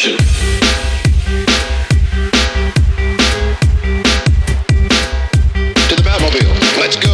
direction. To the Batmobile, let's go.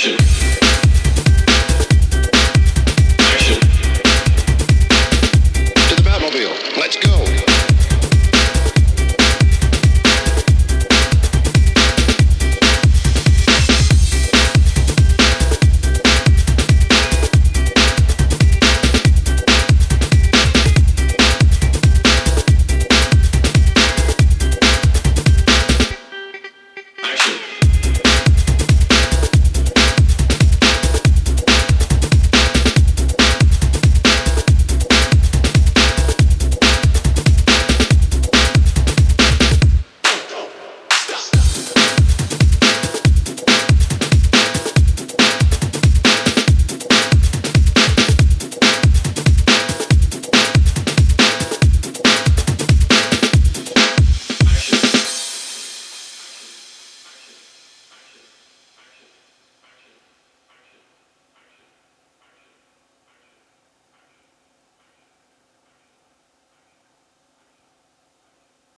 direction.